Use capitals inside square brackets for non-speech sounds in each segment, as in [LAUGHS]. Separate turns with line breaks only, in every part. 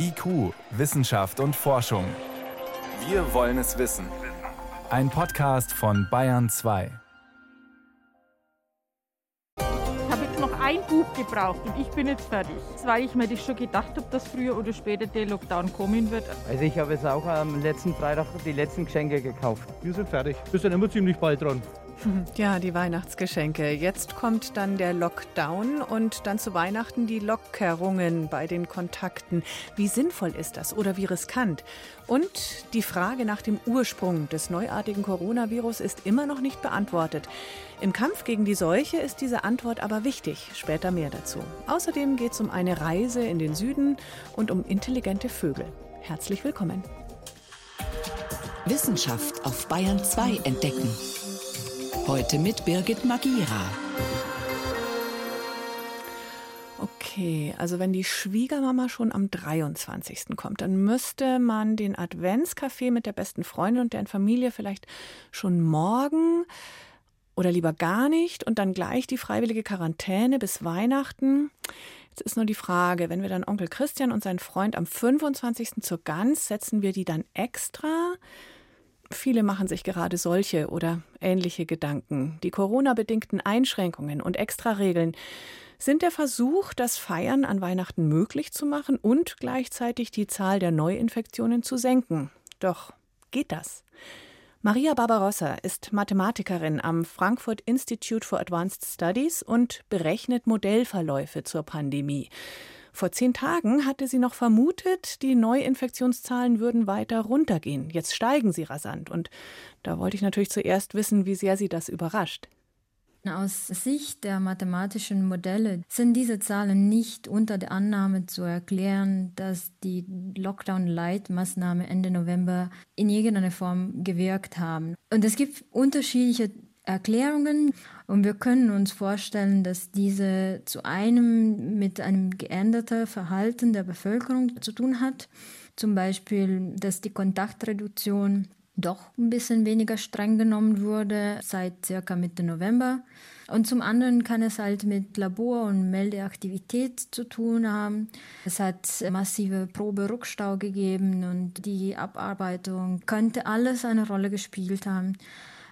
IQ, Wissenschaft und Forschung. Wir wollen es wissen. Ein Podcast von Bayern 2.
Ich habe jetzt noch ein Buch gebraucht und ich bin jetzt fertig. Weil ich mir das schon gedacht habe, dass früher oder später der Lockdown kommen wird.
Also ich habe jetzt auch am letzten Freitag die letzten Geschenke gekauft.
Wir sind fertig. Wir sind immer ziemlich bald dran. [LAUGHS]
Ja, die Weihnachtsgeschenke. Jetzt kommt dann der Lockdown und dann zu Weihnachten die Lockerungen bei den Kontakten. Wie sinnvoll ist das oder wie riskant? Und die Frage nach dem Ursprung des neuartigen Coronavirus ist immer noch nicht beantwortet. Im Kampf gegen die Seuche ist diese Antwort aber wichtig. Später mehr dazu. Außerdem geht es um eine Reise in den Süden und um intelligente Vögel. Herzlich willkommen.
Wissenschaft auf Bayern 2 entdecken. Heute mit Birgit Magira.
Okay, also wenn die Schwiegermama schon am 23. kommt, dann müsste man den Adventskaffee mit der besten Freundin und deren Familie vielleicht schon morgen oder lieber gar nicht und dann gleich die freiwillige Quarantäne bis Weihnachten. Jetzt ist nur die Frage, wenn wir dann Onkel Christian und seinen Freund am 25. zur Gans, setzen wir die dann extra? Viele machen sich gerade solche oder ähnliche Gedanken. Die Corona-bedingten Einschränkungen und Extraregeln sind der Versuch, das Feiern an Weihnachten möglich zu machen und gleichzeitig die Zahl der Neuinfektionen zu senken. Doch geht das? Maria Barbarossa ist Mathematikerin am Frankfurt Institute for Advanced Studies und berechnet Modellverläufe zur Pandemie. Vor zehn Tagen hatte sie noch vermutet, die Neuinfektionszahlen würden weiter runtergehen. Jetzt steigen sie rasant. Und da wollte ich natürlich zuerst wissen, wie sehr sie das überrascht.
Aus Sicht der mathematischen Modelle sind diese Zahlen nicht unter der Annahme zu erklären, dass die Lockdown-Light-Maßnahmen Ende November in irgendeiner Form gewirkt haben. Und es gibt unterschiedliche Erklärungen und wir können uns vorstellen, dass diese zu einem mit einem geänderten Verhalten der Bevölkerung zu tun hat. Zum Beispiel, dass die Kontaktreduktion doch ein bisschen weniger streng genommen wurde seit circa Mitte November. Und zum anderen kann es halt mit Labor- und Meldeaktivität zu tun haben. Es hat massive Proberückstau gegeben und die Abarbeitung könnte alles eine Rolle gespielt haben.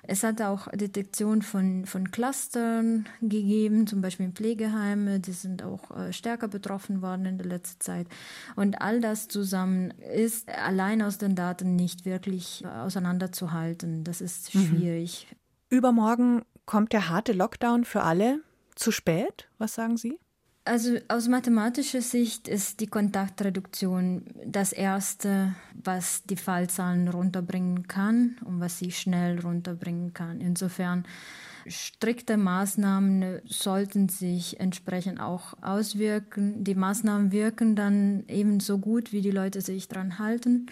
Es hat auch Detektion von, von Clustern gegeben, zum Beispiel in Pflegeheimen, die sind auch äh, stärker betroffen worden in der letzten Zeit. Und all das zusammen ist allein aus den Daten nicht wirklich äh, auseinanderzuhalten. Das ist mhm. schwierig.
Mhm. Übermorgen kommt der harte Lockdown für alle. Zu spät? Was sagen Sie?
Also aus mathematischer Sicht ist die Kontaktreduktion das Erste, was die Fallzahlen runterbringen kann und was sie schnell runterbringen kann. Insofern strikte Maßnahmen sollten sich entsprechend auch auswirken. Die Maßnahmen wirken dann ebenso gut, wie die Leute sich dran halten.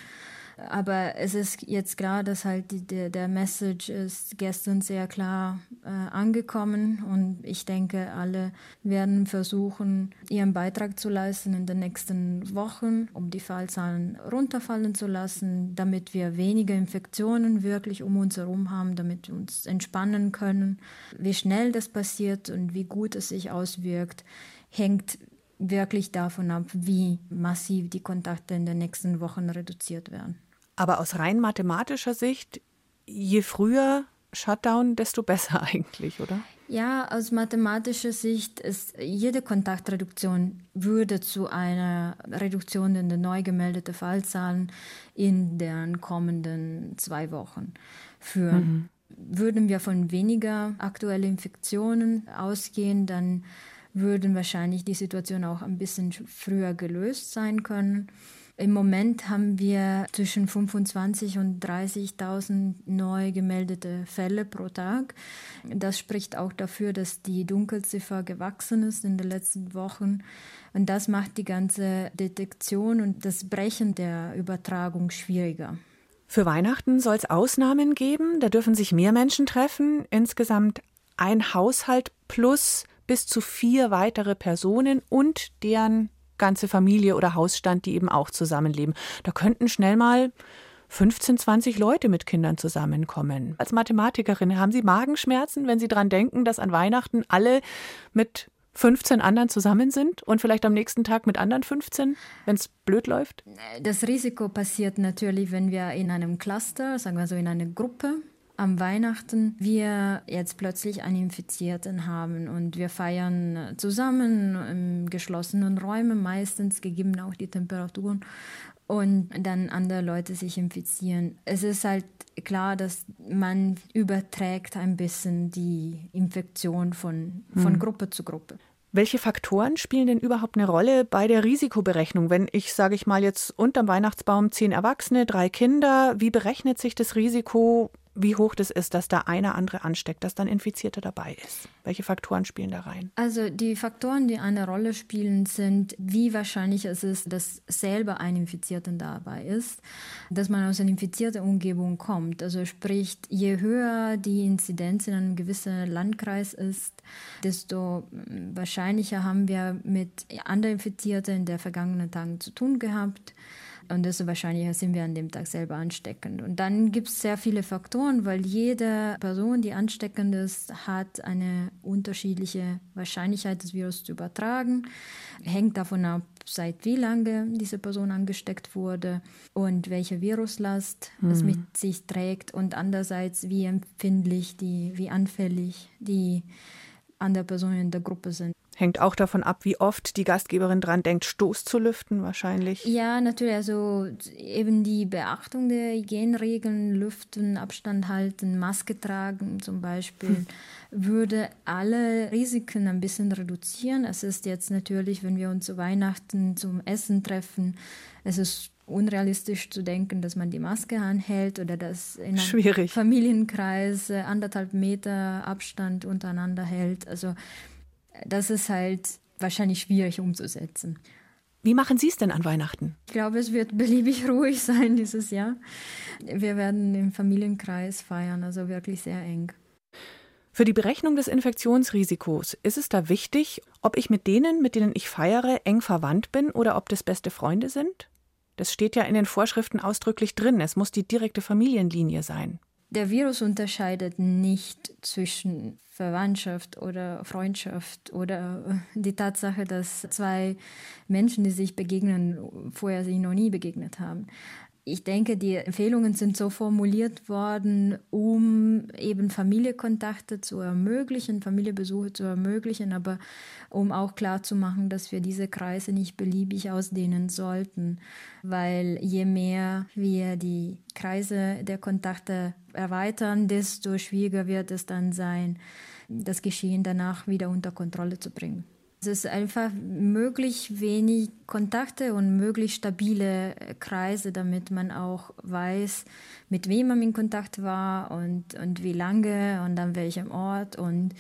Aber es ist jetzt klar, dass halt die, der, der Message ist gestern sehr klar äh, angekommen und ich denke, alle werden versuchen, ihren Beitrag zu leisten in den nächsten Wochen, um die Fallzahlen runterfallen zu lassen, damit wir weniger Infektionen wirklich um uns herum haben, damit wir uns entspannen können. Wie schnell das passiert und wie gut es sich auswirkt, hängt wirklich davon ab, wie massiv die Kontakte in den nächsten Wochen reduziert werden.
Aber aus rein mathematischer Sicht, je früher Shutdown, desto besser [LAUGHS] eigentlich, oder?
Ja, aus mathematischer Sicht ist jede Kontaktreduktion würde zu einer Reduktion in den neu gemeldeten Fallzahlen in den kommenden zwei Wochen führen. Mhm. Würden wir von weniger aktuellen Infektionen ausgehen, dann würden wahrscheinlich die Situation auch ein bisschen früher gelöst sein können. Im Moment haben wir zwischen 25 und 30.000 neu gemeldete Fälle pro Tag. Das spricht auch dafür, dass die Dunkelziffer gewachsen ist in den letzten Wochen. Und das macht die ganze Detektion und das Brechen der Übertragung schwieriger.
Für Weihnachten soll es Ausnahmen geben. Da dürfen sich mehr Menschen treffen. Insgesamt ein Haushalt plus bis zu vier weitere Personen und deren ganze Familie oder Hausstand, die eben auch zusammenleben. Da könnten schnell mal 15, 20 Leute mit Kindern zusammenkommen. Als Mathematikerin haben Sie Magenschmerzen, wenn Sie daran denken, dass an Weihnachten alle mit 15 anderen zusammen sind und vielleicht am nächsten Tag mit anderen 15, wenn es blöd läuft?
Das Risiko passiert natürlich, wenn wir in einem Cluster, sagen wir so in einer Gruppe, am Weihnachten wir jetzt plötzlich einen Infizierten haben und wir feiern zusammen in geschlossenen Räumen, meistens gegeben auch die Temperaturen und dann andere Leute sich infizieren. Es ist halt klar, dass man überträgt ein bisschen die Infektion von, von hm. Gruppe zu Gruppe.
Welche Faktoren spielen denn überhaupt eine Rolle bei der Risikoberechnung? Wenn ich, sage ich mal, jetzt unterm Weihnachtsbaum zehn Erwachsene, drei Kinder, wie berechnet sich das Risiko wie hoch das ist, dass da einer andere ansteckt, dass dann Infizierter dabei ist? Welche Faktoren spielen da rein?
Also die Faktoren, die eine Rolle spielen, sind, wie wahrscheinlich es ist, dass selber ein Infizierter dabei ist, dass man aus einer infizierten Umgebung kommt. Also sprich, je höher die Inzidenz in einem gewissen Landkreis ist, desto wahrscheinlicher haben wir mit anderen Infizierten in der vergangenen Tagen zu tun gehabt. Und desto wahrscheinlicher sind wir an dem Tag selber ansteckend. Und dann gibt es sehr viele Faktoren, weil jede Person, die ansteckend ist, hat eine unterschiedliche Wahrscheinlichkeit, das Virus zu übertragen. Hängt davon ab, seit wie lange diese Person angesteckt wurde und welche Viruslast mhm. es mit sich trägt und andererseits, wie empfindlich, die, wie anfällig die andere Personen in der Gruppe sind.
Hängt auch davon ab, wie oft die Gastgeberin dran denkt, Stoß zu lüften, wahrscheinlich.
Ja, natürlich. Also eben die Beachtung der Hygienregeln, Lüften, Abstand halten, Maske tragen zum Beispiel, hm. würde alle Risiken ein bisschen reduzieren. Es ist jetzt natürlich, wenn wir uns zu Weihnachten zum Essen treffen, es ist unrealistisch zu denken, dass man die Maske anhält oder dass in einem Familienkreis anderthalb Meter Abstand untereinander hält. Also das ist halt wahrscheinlich schwierig umzusetzen.
Wie machen Sie es denn an Weihnachten?
Ich glaube, es wird beliebig [LAUGHS] ruhig sein dieses Jahr. Wir werden im Familienkreis feiern, also wirklich sehr eng.
Für die Berechnung des Infektionsrisikos ist es da wichtig, ob ich mit denen, mit denen ich feiere, eng verwandt bin oder ob das beste Freunde sind? Das steht ja in den Vorschriften ausdrücklich drin. Es muss die direkte Familienlinie sein.
Der Virus unterscheidet nicht zwischen Verwandtschaft oder Freundschaft oder die Tatsache, dass zwei Menschen, die sich begegnen, vorher sich noch nie begegnet haben ich denke, die Empfehlungen sind so formuliert worden, um eben Familienkontakte zu ermöglichen, Familienbesuche zu ermöglichen, aber um auch klarzumachen, dass wir diese Kreise nicht beliebig ausdehnen sollten, weil je mehr wir die Kreise der Kontakte erweitern, desto schwieriger wird es dann sein, das Geschehen danach wieder unter Kontrolle zu bringen. Es ist einfach möglich wenig Kontakte und möglichst stabile Kreise, damit man auch weiß, mit wem man in Kontakt war und, und wie lange und an welchem Ort und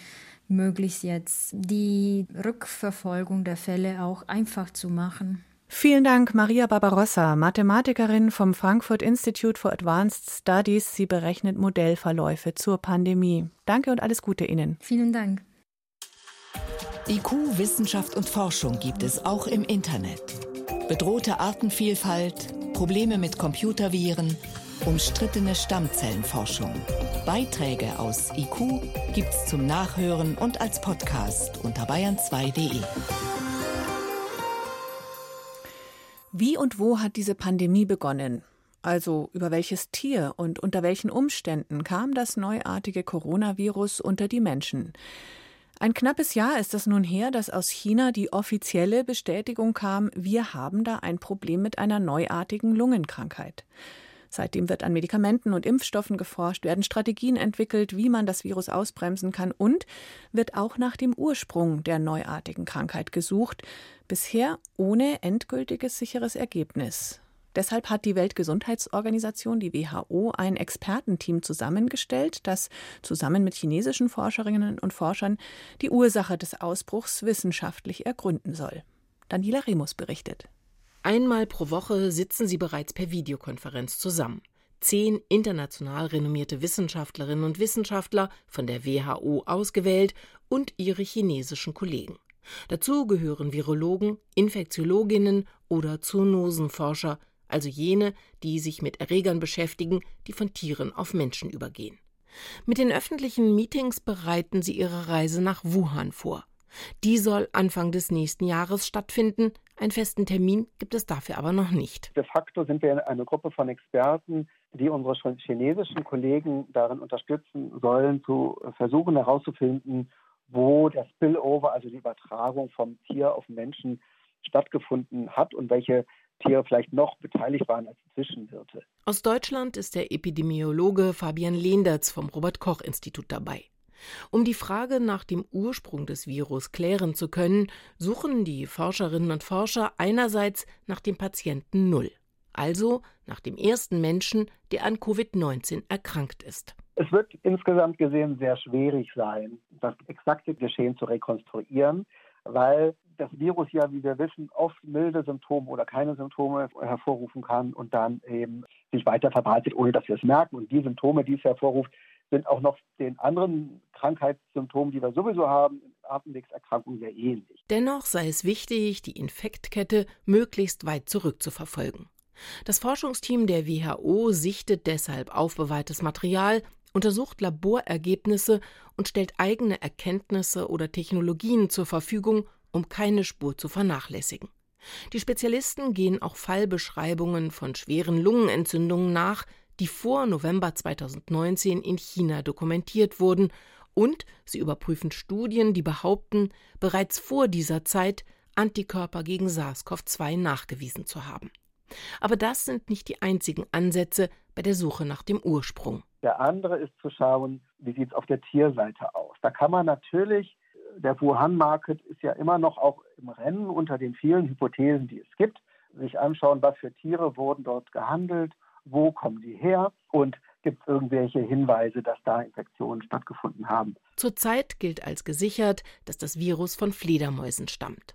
möglichst jetzt die Rückverfolgung der Fälle auch einfach zu machen.
Vielen Dank, Maria Barbarossa, Mathematikerin vom Frankfurt Institute for Advanced Studies. Sie berechnet Modellverläufe zur Pandemie. Danke und alles Gute Ihnen.
Vielen Dank.
IQ, Wissenschaft und Forschung gibt es auch im Internet. Bedrohte Artenvielfalt, Probleme mit Computerviren, umstrittene Stammzellenforschung. Beiträge aus IQ gibt's zum Nachhören und als Podcast unter bayern2.de.
Wie und wo hat diese Pandemie begonnen? Also über welches Tier und unter welchen Umständen kam das neuartige Coronavirus unter die Menschen? Ein knappes Jahr ist es nun her, dass aus China die offizielle Bestätigung kam, wir haben da ein Problem mit einer neuartigen Lungenkrankheit. Seitdem wird an Medikamenten und Impfstoffen geforscht, werden Strategien entwickelt, wie man das Virus ausbremsen kann und wird auch nach dem Ursprung der neuartigen Krankheit gesucht, bisher ohne endgültiges sicheres Ergebnis. Deshalb hat die Weltgesundheitsorganisation, die WHO, ein Expertenteam zusammengestellt, das zusammen mit chinesischen Forscherinnen und Forschern die Ursache des Ausbruchs wissenschaftlich ergründen soll. Daniela Remus berichtet.
Einmal pro Woche sitzen sie bereits per Videokonferenz zusammen. Zehn international renommierte Wissenschaftlerinnen und Wissenschaftler von der WHO ausgewählt und ihre chinesischen Kollegen. Dazu gehören Virologen, Infektiologinnen oder Zoonosenforscher, also jene, die sich mit Erregern beschäftigen, die von Tieren auf Menschen übergehen. Mit den öffentlichen Meetings bereiten sie ihre Reise nach Wuhan vor. Die soll Anfang des nächsten Jahres stattfinden. Einen festen Termin gibt es dafür aber noch nicht.
De facto sind wir eine Gruppe von Experten, die unsere chinesischen Kollegen darin unterstützen sollen, zu versuchen herauszufinden, wo der Spillover, also die Übertragung vom Tier auf Menschen stattgefunden hat und welche Tiere vielleicht noch beteiligt waren als Zwischenwirte.
Aus Deutschland ist der Epidemiologe Fabian Lehndertz vom Robert Koch Institut dabei. Um die Frage nach dem Ursprung des Virus klären zu können, suchen die Forscherinnen und Forscher einerseits nach dem Patienten Null, also nach dem ersten Menschen, der an Covid-19 erkrankt ist.
Es wird insgesamt gesehen sehr schwierig sein, das exakte Geschehen zu rekonstruieren, weil das Virus ja, wie wir wissen, oft milde Symptome oder keine Symptome hervorrufen kann und dann eben sich weiter verbreitet, ohne dass wir es merken. Und die Symptome, die es hervorruft, sind auch noch den anderen Krankheitssymptomen, die wir sowieso haben, Atemwegserkrankungen sehr ähnlich.
Dennoch sei es wichtig, die Infektkette möglichst weit zurückzuverfolgen. Das Forschungsteam der WHO sichtet deshalb aufbewahrtes Material, untersucht Laborergebnisse und stellt eigene Erkenntnisse oder Technologien zur Verfügung, um keine Spur zu vernachlässigen. Die Spezialisten gehen auch Fallbeschreibungen von schweren Lungenentzündungen nach, die vor November 2019 in China dokumentiert wurden, und sie überprüfen Studien, die behaupten, bereits vor dieser Zeit Antikörper gegen SARS-CoV-2 nachgewiesen zu haben. Aber das sind nicht die einzigen Ansätze bei der Suche nach dem Ursprung.
Der andere ist zu schauen, wie sieht es auf der Tierseite aus. Da kann man natürlich, der Wuhan-Market ist ja immer noch auch im Rennen unter den vielen Hypothesen, die es gibt, sich anschauen, was für Tiere wurden dort gehandelt wo kommen die her und gibt es irgendwelche Hinweise, dass da Infektionen stattgefunden haben.
Zurzeit gilt als gesichert, dass das Virus von Fledermäusen stammt.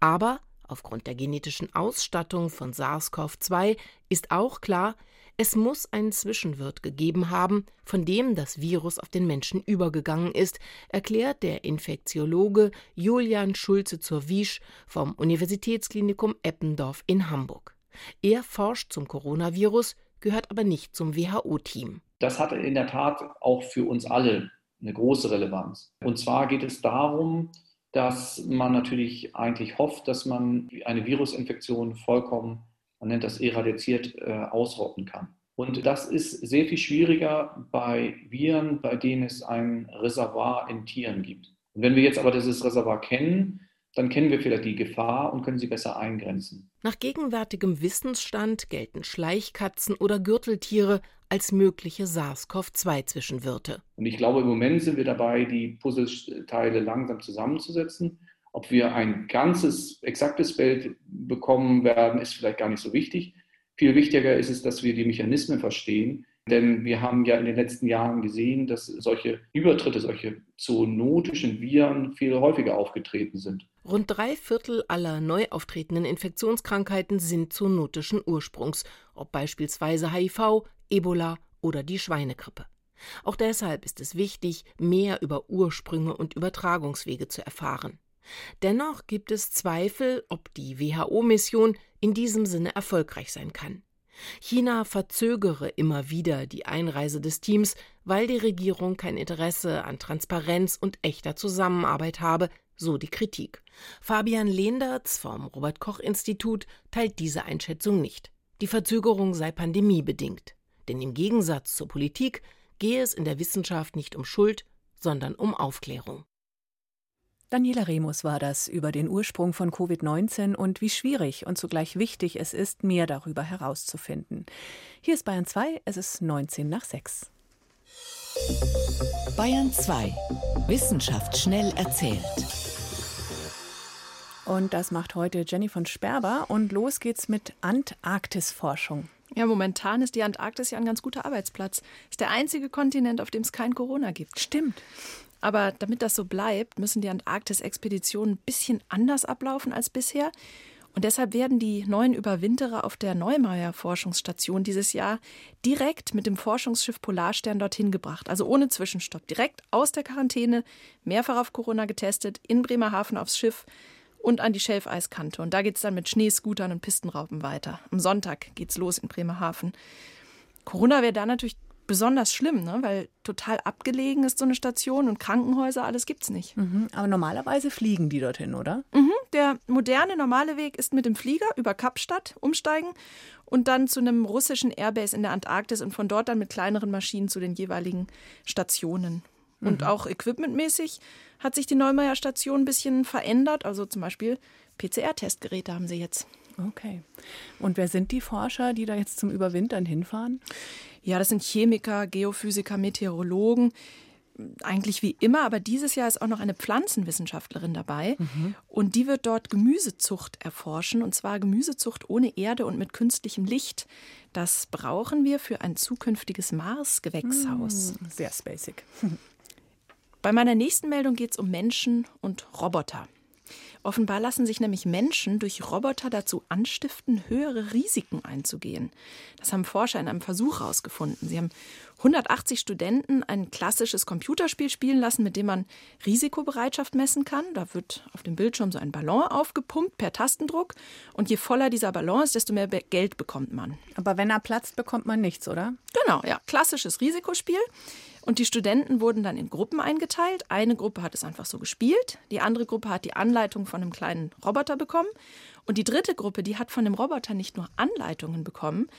Aber aufgrund der genetischen Ausstattung von SARS-CoV-2 ist auch klar, es muss einen Zwischenwirt gegeben haben, von dem das Virus auf den Menschen übergegangen ist, erklärt der Infektiologe Julian Schulze zur Wiesch vom Universitätsklinikum Eppendorf in Hamburg. Er forscht zum Coronavirus, gehört aber nicht zum WHO-Team.
Das hat in der Tat auch für uns alle eine große Relevanz. Und zwar geht es darum, dass man natürlich eigentlich hofft, dass man eine Virusinfektion vollkommen, man nennt das eradiziert, äh, ausrotten kann. Und das ist sehr viel schwieriger bei Viren, bei denen es ein Reservoir in Tieren gibt. Und wenn wir jetzt aber dieses Reservoir kennen, dann kennen wir vielleicht die Gefahr und können sie besser eingrenzen.
Nach gegenwärtigem Wissensstand gelten Schleichkatzen oder Gürteltiere als mögliche SARS-CoV-2-Zwischenwirte.
Und ich glaube, im Moment sind wir dabei, die Puzzleteile langsam zusammenzusetzen. Ob wir ein ganzes, exaktes Bild bekommen werden, ist vielleicht gar nicht so wichtig. Viel wichtiger ist es, dass wir die Mechanismen verstehen, denn wir haben ja in den letzten Jahren gesehen, dass solche Übertritte, solche zoonotischen Viren viel häufiger aufgetreten sind.
Rund drei Viertel aller neu auftretenden Infektionskrankheiten sind zoonotischen Ursprungs, ob beispielsweise HIV, Ebola oder die Schweinegrippe. Auch deshalb ist es wichtig, mehr über Ursprünge und Übertragungswege zu erfahren. Dennoch gibt es Zweifel, ob die WHO-Mission in diesem Sinne erfolgreich sein kann. China verzögere immer wieder die Einreise des Teams, weil die Regierung kein Interesse an Transparenz und echter Zusammenarbeit habe, so die Kritik. Fabian Lehndertz vom Robert Koch Institut teilt diese Einschätzung nicht. Die Verzögerung sei pandemiebedingt. Denn im Gegensatz zur Politik gehe es in der Wissenschaft nicht um Schuld, sondern um Aufklärung.
Daniela Remus war das über den Ursprung von Covid-19 und wie schwierig und zugleich wichtig es ist, mehr darüber herauszufinden. Hier ist Bayern 2, es ist 19 nach 6.
Bayern 2. Wissenschaft schnell erzählt.
Und das macht heute Jenny von Sperber und los geht's mit Antarktisforschung.
Ja, momentan ist die Antarktis ja ein ganz guter Arbeitsplatz. Ist der einzige Kontinent, auf dem es kein Corona gibt.
Stimmt.
Aber damit das so bleibt, müssen die Antarktis-Expeditionen ein bisschen anders ablaufen als bisher. Und deshalb werden die neuen Überwinterer auf der Neumeier Forschungsstation dieses Jahr direkt mit dem Forschungsschiff Polarstern dorthin gebracht. Also ohne Zwischenstopp. Direkt aus der Quarantäne, mehrfach auf Corona getestet, in Bremerhaven aufs Schiff und an die Schelfeiskante. Und da geht es dann mit Schneescootern und Pistenraupen weiter. Am Sonntag geht's los in Bremerhaven. Corona wäre da natürlich besonders schlimm, ne? weil total abgelegen ist so eine Station und Krankenhäuser, alles gibt es nicht.
Mhm, aber normalerweise fliegen die dorthin, oder?
Mhm, der moderne, normale Weg ist mit dem Flieger über Kapstadt umsteigen und dann zu einem russischen Airbase in der Antarktis und von dort dann mit kleineren Maschinen zu den jeweiligen Stationen. Und mhm. auch equipmentmäßig hat sich die Neumeier Station ein bisschen verändert. Also zum Beispiel PCR-Testgeräte haben sie jetzt.
Okay. Und wer sind die Forscher, die da jetzt zum Überwintern hinfahren?
Ja, das sind Chemiker, Geophysiker, Meteorologen. Eigentlich wie immer, aber dieses Jahr ist auch noch eine Pflanzenwissenschaftlerin dabei. Mhm. Und die wird dort Gemüsezucht erforschen. Und zwar Gemüsezucht ohne Erde und mit künstlichem Licht. Das brauchen wir für ein zukünftiges Mars-Gewächshaus.
Mhm. Sehr spacig.
Bei meiner nächsten Meldung geht es um Menschen und Roboter. Offenbar lassen sich nämlich Menschen durch Roboter dazu anstiften, höhere Risiken einzugehen. Das haben Forscher in einem Versuch herausgefunden. Sie haben 180 Studenten ein klassisches Computerspiel spielen lassen, mit dem man Risikobereitschaft messen kann. Da wird auf dem Bildschirm so ein Ballon aufgepumpt per Tastendruck. Und je voller dieser Ballon ist, desto mehr Geld bekommt man.
Aber wenn er platzt, bekommt man nichts, oder?
Genau, ja. Klassisches Risikospiel. Und die Studenten wurden dann in Gruppen eingeteilt. Eine Gruppe hat es einfach so gespielt, die andere Gruppe hat die Anleitung von einem kleinen Roboter bekommen. Und die dritte Gruppe, die hat von dem Roboter nicht nur Anleitungen bekommen,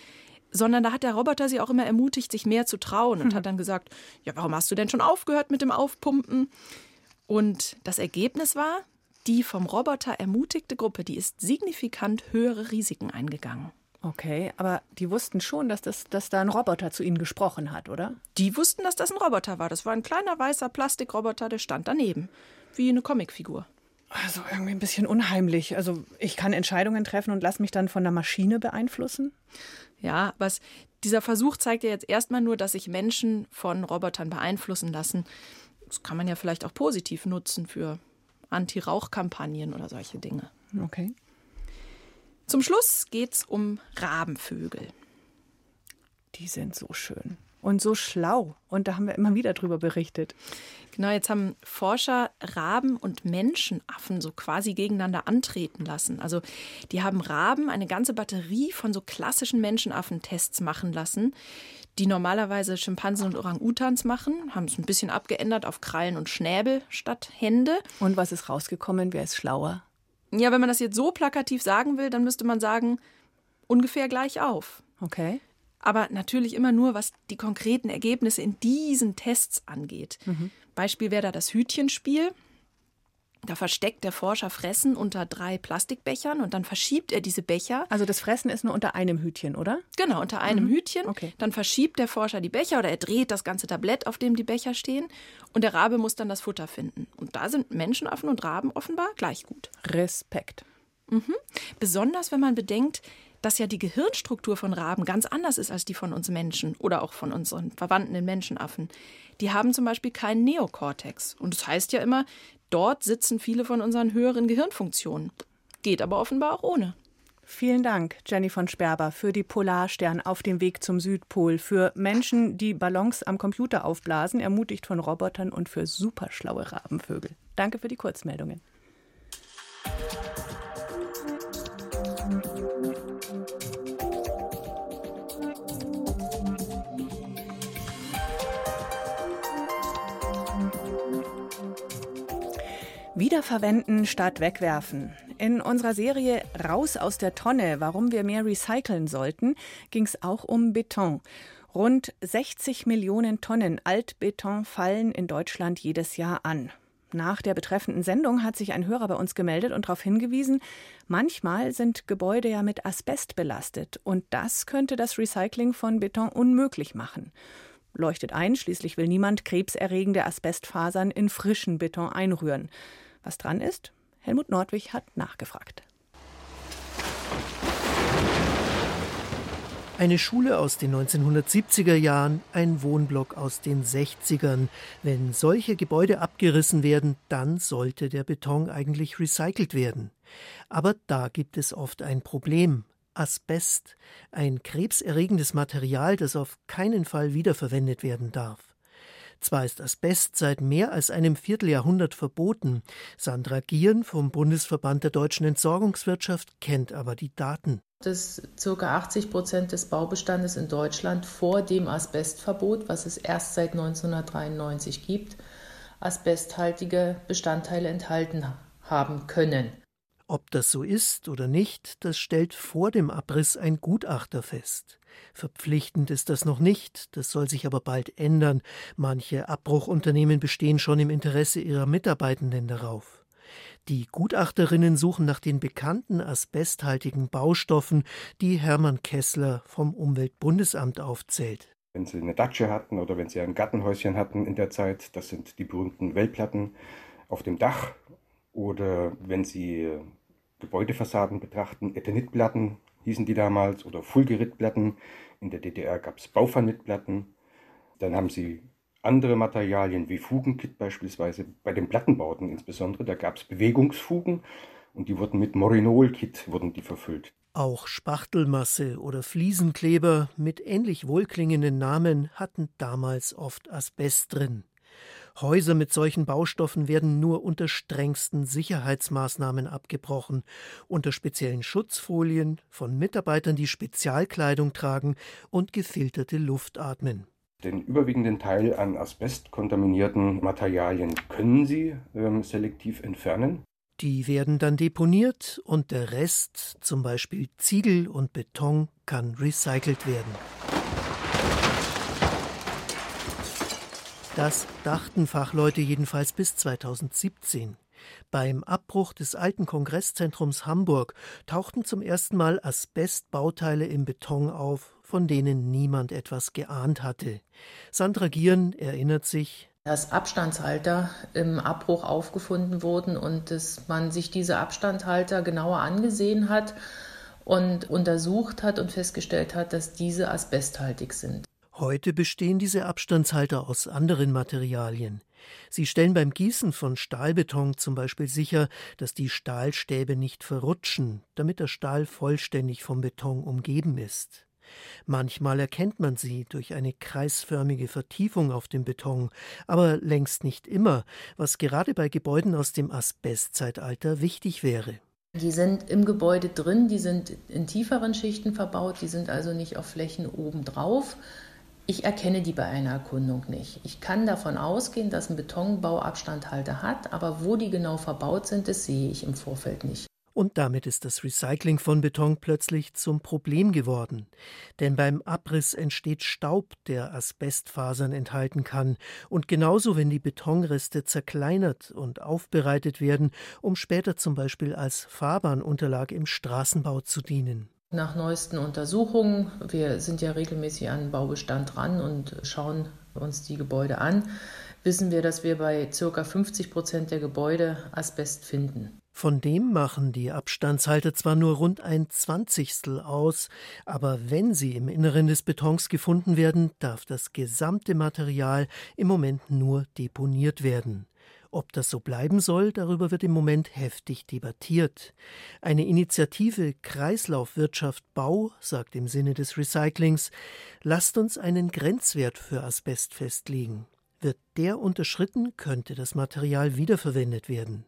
sondern da hat der Roboter sie auch immer ermutigt, sich mehr zu trauen und mhm. hat dann gesagt, ja, warum hast du denn schon aufgehört mit dem Aufpumpen? Und das Ergebnis war, die vom Roboter ermutigte Gruppe, die ist signifikant höhere Risiken eingegangen.
Okay, aber die wussten schon, dass, das, dass da ein Roboter zu ihnen gesprochen hat, oder?
Die wussten, dass das ein Roboter war. Das war ein kleiner weißer Plastikroboter, der stand daneben. Wie eine Comicfigur.
Also irgendwie ein bisschen unheimlich. Also ich kann Entscheidungen treffen und lasse mich dann von der Maschine beeinflussen?
Ja, was dieser Versuch zeigt ja jetzt erstmal nur, dass sich Menschen von Robotern beeinflussen lassen. Das kann man ja vielleicht auch positiv nutzen für Anti-Rauch-Kampagnen oder solche Dinge.
Okay.
Zum Schluss geht es um Rabenvögel.
Die sind so schön und so schlau. Und da haben wir immer wieder drüber berichtet.
Genau, jetzt haben Forscher Raben und Menschenaffen so quasi gegeneinander antreten lassen. Also die haben Raben eine ganze Batterie von so klassischen Menschenaffentests machen lassen, die normalerweise Schimpansen und Orang-Utans machen, haben es ein bisschen abgeändert auf Krallen und Schnäbel statt Hände.
Und was ist rausgekommen? Wer ist schlauer?
Ja, wenn man das jetzt so plakativ sagen will, dann müsste man sagen, ungefähr gleich auf.
Okay.
Aber natürlich immer nur, was die konkreten Ergebnisse in diesen Tests angeht. Mhm. Beispiel wäre da das Hütchenspiel. Da versteckt der Forscher Fressen unter drei Plastikbechern und dann verschiebt er diese Becher.
Also das Fressen ist nur unter einem Hütchen, oder?
Genau, unter einem
mhm.
Hütchen.
Okay.
Dann verschiebt der Forscher die Becher oder er dreht das ganze Tablett, auf dem die Becher stehen. Und der Rabe muss dann das Futter finden. Und da sind Menschenaffen und Raben offenbar gleich gut.
Respekt.
Mhm. Besonders wenn man bedenkt, dass ja die Gehirnstruktur von Raben ganz anders ist als die von uns Menschen oder auch von unseren Verwandten Menschenaffen. Die haben zum Beispiel keinen Neokortex. Und das heißt ja immer, dort sitzen viele von unseren höheren Gehirnfunktionen. Geht aber offenbar auch ohne.
Vielen Dank, Jenny von Sperber, für die Polarstern auf dem Weg zum Südpol, für Menschen, die Ballons am Computer aufblasen, ermutigt von Robotern und für superschlaue Rabenvögel. Danke für die Kurzmeldungen. Wiederverwenden statt wegwerfen. In unserer Serie Raus aus der Tonne, warum wir mehr recyceln sollten, ging es auch um Beton. Rund 60 Millionen Tonnen Altbeton fallen in Deutschland jedes Jahr an. Nach der betreffenden Sendung hat sich ein Hörer bei uns gemeldet und darauf hingewiesen, manchmal sind Gebäude ja mit Asbest belastet und das könnte das Recycling von Beton unmöglich machen. Leuchtet ein, schließlich will niemand krebserregende Asbestfasern in frischen Beton einrühren. Was dran ist? Helmut Nordwig hat nachgefragt.
Eine Schule aus den 1970er Jahren, ein Wohnblock aus den 60ern. Wenn solche Gebäude abgerissen werden, dann sollte der Beton eigentlich recycelt werden. Aber da gibt es oft ein Problem. Asbest, ein krebserregendes Material, das auf keinen Fall wiederverwendet werden darf. Zwar ist Asbest seit mehr als einem Vierteljahrhundert verboten. Sandra Gieren vom Bundesverband der deutschen Entsorgungswirtschaft kennt aber die Daten.
Dass ca. 80 Prozent des Baubestandes in Deutschland vor dem Asbestverbot, was es erst seit 1993 gibt, asbesthaltige Bestandteile enthalten haben können.
Ob das so ist oder nicht, das stellt vor dem Abriss ein Gutachter fest. Verpflichtend ist das noch nicht, das soll sich aber bald ändern. Manche Abbruchunternehmen bestehen schon im Interesse ihrer Mitarbeitenden darauf. Die Gutachterinnen suchen nach den bekannten asbesthaltigen Baustoffen, die Hermann Kessler vom Umweltbundesamt aufzählt.
Wenn Sie eine Datsche hatten oder wenn Sie ein Gartenhäuschen hatten in der Zeit, das sind die berühmten Wellplatten auf dem Dach. Oder wenn Sie Gebäudefassaden betrachten, Eternitplatten hießen die damals oder Fulgeritplatten. In der DDR gab es Baufanitplatten. Dann haben sie andere Materialien wie Fugenkit beispielsweise. Bei den Plattenbauten insbesondere, da gab es Bewegungsfugen und die wurden mit Morinol-Kit wurden die verfüllt.
Auch Spachtelmasse oder Fliesenkleber mit ähnlich wohlklingenden Namen hatten damals oft Asbest drin. Häuser mit solchen Baustoffen werden nur unter strengsten Sicherheitsmaßnahmen abgebrochen, unter speziellen Schutzfolien, von Mitarbeitern, die Spezialkleidung tragen und gefilterte Luft atmen.
Den überwiegenden Teil an asbestkontaminierten Materialien können Sie ähm, selektiv entfernen.
Die werden dann deponiert und der Rest, zum Beispiel Ziegel und Beton, kann recycelt werden. Das dachten Fachleute jedenfalls bis 2017. Beim Abbruch des alten Kongresszentrums Hamburg tauchten zum ersten Mal Asbestbauteile im Beton auf, von denen niemand etwas geahnt hatte. Sandra Gieren erinnert sich,
dass Abstandshalter im Abbruch aufgefunden wurden und dass man sich diese Abstandshalter genauer angesehen hat und untersucht hat und festgestellt hat, dass diese asbesthaltig sind.
Heute bestehen diese Abstandshalter aus anderen Materialien. Sie stellen beim Gießen von Stahlbeton zum Beispiel sicher, dass die Stahlstäbe nicht verrutschen, damit der Stahl vollständig vom Beton umgeben ist. Manchmal erkennt man sie durch eine kreisförmige Vertiefung auf dem Beton, aber längst nicht immer, was gerade bei Gebäuden aus dem Asbestzeitalter wichtig wäre.
Die sind im Gebäude drin, die sind in tieferen Schichten verbaut, die sind also nicht auf Flächen oben drauf, ich erkenne die bei einer Erkundung nicht. Ich kann davon ausgehen, dass ein Betonbauabstandhalter hat, aber wo die genau verbaut sind, das sehe ich im Vorfeld nicht.
Und damit ist das Recycling von Beton plötzlich zum Problem geworden. Denn beim Abriss entsteht Staub, der Asbestfasern enthalten kann. Und genauso, wenn die Betonreste zerkleinert und aufbereitet werden, um später zum Beispiel als Fahrbahnunterlag im Straßenbau zu dienen.
Nach neuesten Untersuchungen, wir sind ja regelmäßig an Baubestand dran und schauen uns die Gebäude an, wissen wir, dass wir bei ca. 50 Prozent der Gebäude Asbest finden.
Von dem machen die Abstandshalter zwar nur rund ein Zwanzigstel aus, aber wenn sie im Inneren des Betons gefunden werden, darf das gesamte Material im Moment nur deponiert werden. Ob das so bleiben soll, darüber wird im Moment heftig debattiert. Eine Initiative Kreislaufwirtschaft Bau sagt im Sinne des Recyclings, lasst uns einen Grenzwert für Asbest festlegen. Wird der unterschritten, könnte das Material wiederverwendet werden.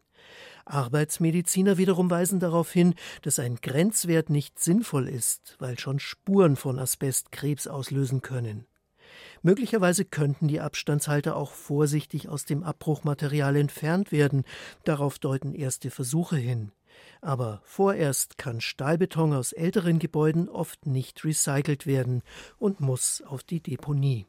Arbeitsmediziner wiederum weisen darauf hin, dass ein Grenzwert nicht sinnvoll ist, weil schon Spuren von Asbest Krebs auslösen können. Möglicherweise könnten die Abstandshalter auch vorsichtig aus dem Abbruchmaterial entfernt werden. Darauf deuten erste Versuche hin. Aber vorerst kann Stahlbeton aus älteren Gebäuden oft nicht recycelt werden und muss auf die Deponie.